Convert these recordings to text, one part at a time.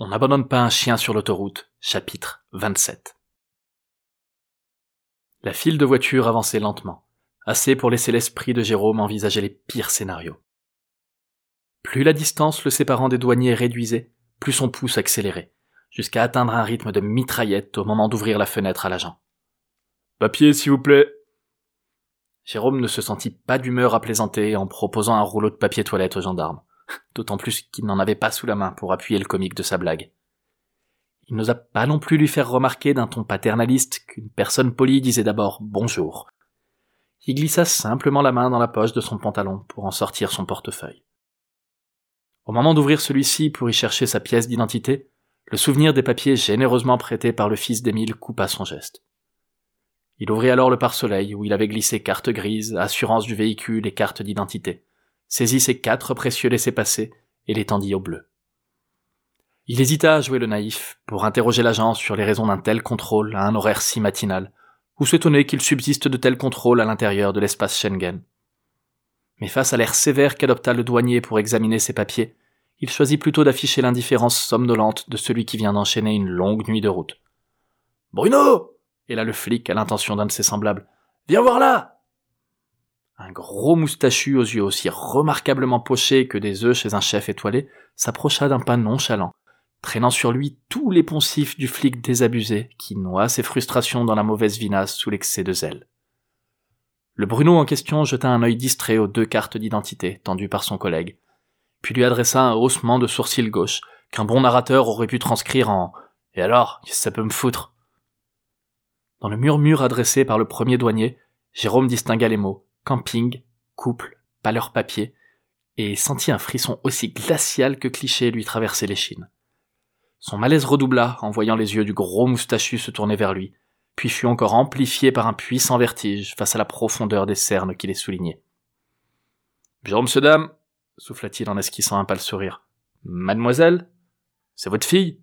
On n'abandonne pas un chien sur l'autoroute, chapitre 27. La file de voitures avançait lentement, assez pour laisser l'esprit de Jérôme envisager les pires scénarios. Plus la distance le séparant des douaniers réduisait, plus son pouce accélérait, jusqu'à atteindre un rythme de mitraillette au moment d'ouvrir la fenêtre à l'agent. Papier, s'il vous plaît. Jérôme ne se sentit pas d'humeur à plaisanter en proposant un rouleau de papier toilette au gendarme d'autant plus qu'il n'en avait pas sous la main pour appuyer le comique de sa blague. Il n'osa pas non plus lui faire remarquer d'un ton paternaliste qu'une personne polie disait d'abord bonjour. Il glissa simplement la main dans la poche de son pantalon pour en sortir son portefeuille. Au moment d'ouvrir celui-ci pour y chercher sa pièce d'identité, le souvenir des papiers généreusement prêtés par le fils d'Émile coupa son geste. Il ouvrit alors le pare-soleil où il avait glissé carte grise, assurance du véhicule et carte d'identité saisit ses quatre précieux laissés-passer et les tendit au bleu. Il hésita à jouer le naïf pour interroger l'agent sur les raisons d'un tel contrôle à un horaire si matinal, ou s'étonner qu'il subsiste de tels contrôles à l'intérieur de l'espace Schengen. Mais face à l'air sévère qu'adopta le douanier pour examiner ses papiers, il choisit plutôt d'afficher l'indifférence somnolente de celui qui vient d'enchaîner une longue nuit de route. Bruno! Et là le flic à l'intention d'un de ses semblables. Viens voir là! Un gros moustachu aux yeux aussi remarquablement pochés que des œufs chez un chef étoilé s'approcha d'un pas nonchalant, traînant sur lui tous les poncifs du flic désabusé qui noie ses frustrations dans la mauvaise vinasse sous l'excès de zèle. Le Bruno en question jeta un œil distrait aux deux cartes d'identité tendues par son collègue, puis lui adressa un haussement de sourcil gauche qu'un bon narrateur aurait pu transcrire en Et alors, qu'est-ce que ça peut me foutre? Dans le murmure adressé par le premier douanier, Jérôme distingua les mots camping, couple, pâleur papier, et sentit un frisson aussi glacial que cliché lui traverser l'échine. Son malaise redoubla en voyant les yeux du gros moustachu se tourner vers lui, puis fut encore amplifié par un puissant vertige face à la profondeur des cernes qui les soulignaient. Bonjour, monsieur, dame, souffla-t-il en esquissant un pâle sourire. Mademoiselle? C'est votre fille?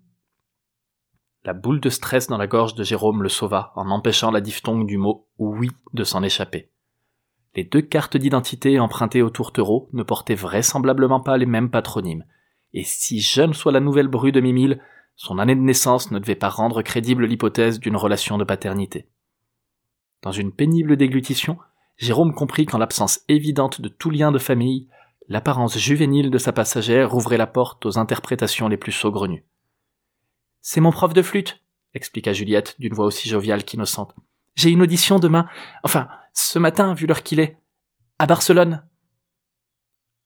La boule de stress dans la gorge de Jérôme le sauva en empêchant la diphtongue du mot oui de s'en échapper. Les deux cartes d'identité empruntées au tourtereau ne portaient vraisemblablement pas les mêmes patronymes, et si jeune soit la nouvelle bru de Mimile, son année de naissance ne devait pas rendre crédible l'hypothèse d'une relation de paternité. Dans une pénible déglutition, Jérôme comprit qu'en l'absence évidente de tout lien de famille, l'apparence juvénile de sa passagère ouvrait la porte aux interprétations les plus saugrenues. C'est mon prof de flûte, expliqua Juliette d'une voix aussi joviale qu'innocente. J'ai une audition demain, enfin, ce matin, vu l'heure qu'il est, à Barcelone.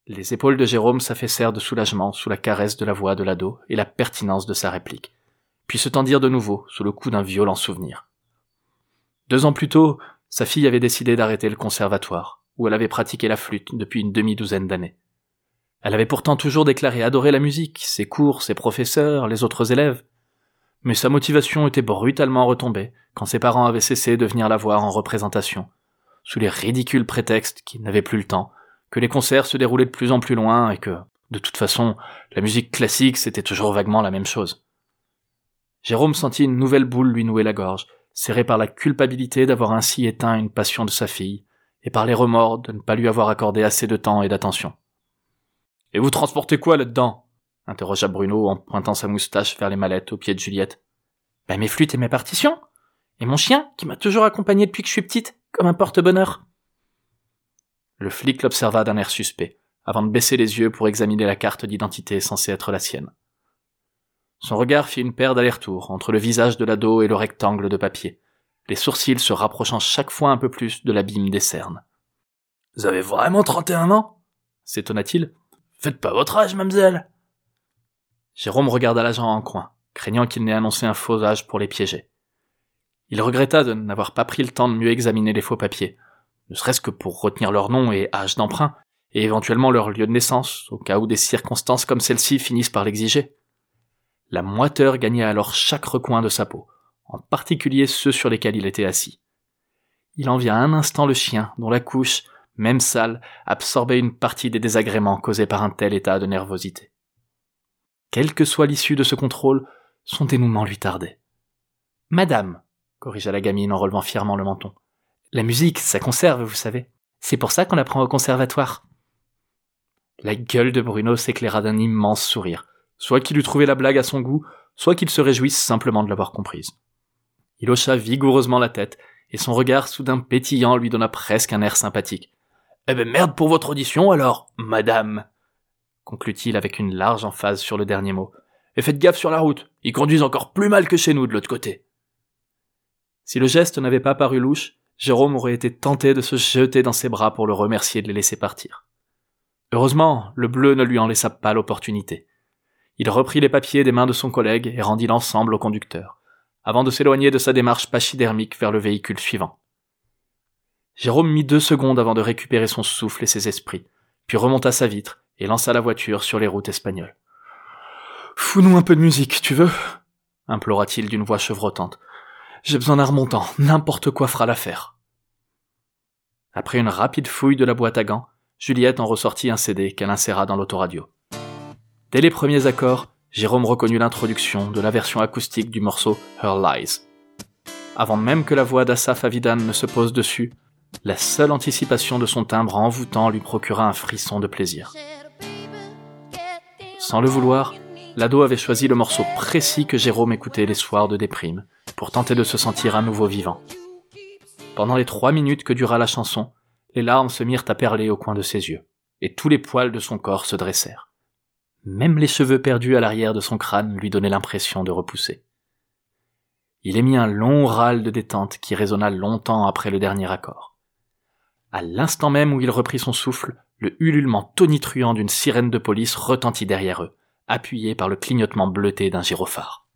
Les épaules de Jérôme s'affaissèrent de soulagement sous la caresse de la voix de l'ado et la pertinence de sa réplique, puis se tendirent de nouveau sous le coup d'un violent souvenir. Deux ans plus tôt, sa fille avait décidé d'arrêter le conservatoire, où elle avait pratiqué la flûte depuis une demi-douzaine d'années. Elle avait pourtant toujours déclaré adorer la musique, ses cours, ses professeurs, les autres élèves, mais sa motivation était brutalement retombée quand ses parents avaient cessé de venir la voir en représentation, sous les ridicules prétextes qu'ils n'avaient plus le temps, que les concerts se déroulaient de plus en plus loin et que, de toute façon, la musique classique c'était toujours vaguement la même chose. Jérôme sentit une nouvelle boule lui nouer la gorge, serré par la culpabilité d'avoir ainsi éteint une passion de sa fille, et par les remords de ne pas lui avoir accordé assez de temps et d'attention. Et vous transportez quoi là-dedans? interrogea Bruno en pointant sa moustache vers les mallettes au pied de Juliette. Ben mes flûtes et mes partitions. Et mon chien, qui m'a toujours accompagné depuis que je suis petite, comme un porte-bonheur. Le flic l'observa d'un air suspect, avant de baisser les yeux pour examiner la carte d'identité censée être la sienne. Son regard fit une paire d'allers-retours entre le visage de l'ado et le rectangle de papier, les sourcils se rapprochant chaque fois un peu plus de l'abîme des cernes. Vous avez vraiment trente et un ans? S'étonna-t-il. Faites pas votre âge, mademoiselle. Jérôme regarda l'agent en coin, craignant qu'il n'ait annoncé un faux âge pour les piéger. Il regretta de n'avoir pas pris le temps de mieux examiner les faux papiers, ne serait-ce que pour retenir leur nom et âge d'emprunt, et éventuellement leur lieu de naissance, au cas où des circonstances comme celle-ci finissent par l'exiger. La moiteur gagnait alors chaque recoin de sa peau, en particulier ceux sur lesquels il était assis. Il envia un instant le chien, dont la couche, même sale, absorbait une partie des désagréments causés par un tel état de nervosité. Quelle que soit l'issue de ce contrôle, son dénouement lui tardait. Madame, corrigea la gamine en relevant fièrement le menton. La musique, ça conserve, vous savez. C'est pour ça qu'on apprend au conservatoire. La gueule de Bruno s'éclaira d'un immense sourire, soit qu'il eût trouvé la blague à son goût, soit qu'il se réjouisse simplement de l'avoir comprise. Il hocha vigoureusement la tête, et son regard soudain pétillant lui donna presque un air sympathique. Eh ben merde pour votre audition alors, madame conclut-il avec une large emphase sur le dernier mot. Et faites gaffe sur la route, ils conduisent encore plus mal que chez nous de l'autre côté. Si le geste n'avait pas paru louche, Jérôme aurait été tenté de se jeter dans ses bras pour le remercier de les laisser partir. Heureusement, le bleu ne lui en laissa pas l'opportunité. Il reprit les papiers des mains de son collègue et rendit l'ensemble au conducteur, avant de s'éloigner de sa démarche pachydermique vers le véhicule suivant. Jérôme mit deux secondes avant de récupérer son souffle et ses esprits, puis remonta sa vitre et lança la voiture sur les routes espagnoles. Fous-nous un peu de musique, tu veux? implora-t-il d'une voix chevrotante. J'ai besoin d'un remontant, n'importe quoi fera l'affaire. Après une rapide fouille de la boîte à gants, Juliette en ressortit un CD qu'elle inséra dans l'autoradio. Dès les premiers accords, Jérôme reconnut l'introduction de la version acoustique du morceau Her Lies. Avant même que la voix d'Assaf Avidan ne se pose dessus, la seule anticipation de son timbre envoûtant lui procura un frisson de plaisir. Sans le vouloir, l'ado avait choisi le morceau précis que Jérôme écoutait les soirs de déprime, pour tenter de se sentir à nouveau vivant. Pendant les trois minutes que dura la chanson, les larmes se mirent à perler au coin de ses yeux, et tous les poils de son corps se dressèrent. Même les cheveux perdus à l'arrière de son crâne lui donnaient l'impression de repousser. Il émit un long râle de détente qui résonna longtemps après le dernier accord. À l'instant même où il reprit son souffle, le ululement tonitruant d'une sirène de police retentit derrière eux, appuyé par le clignotement bleuté d'un gyrophare.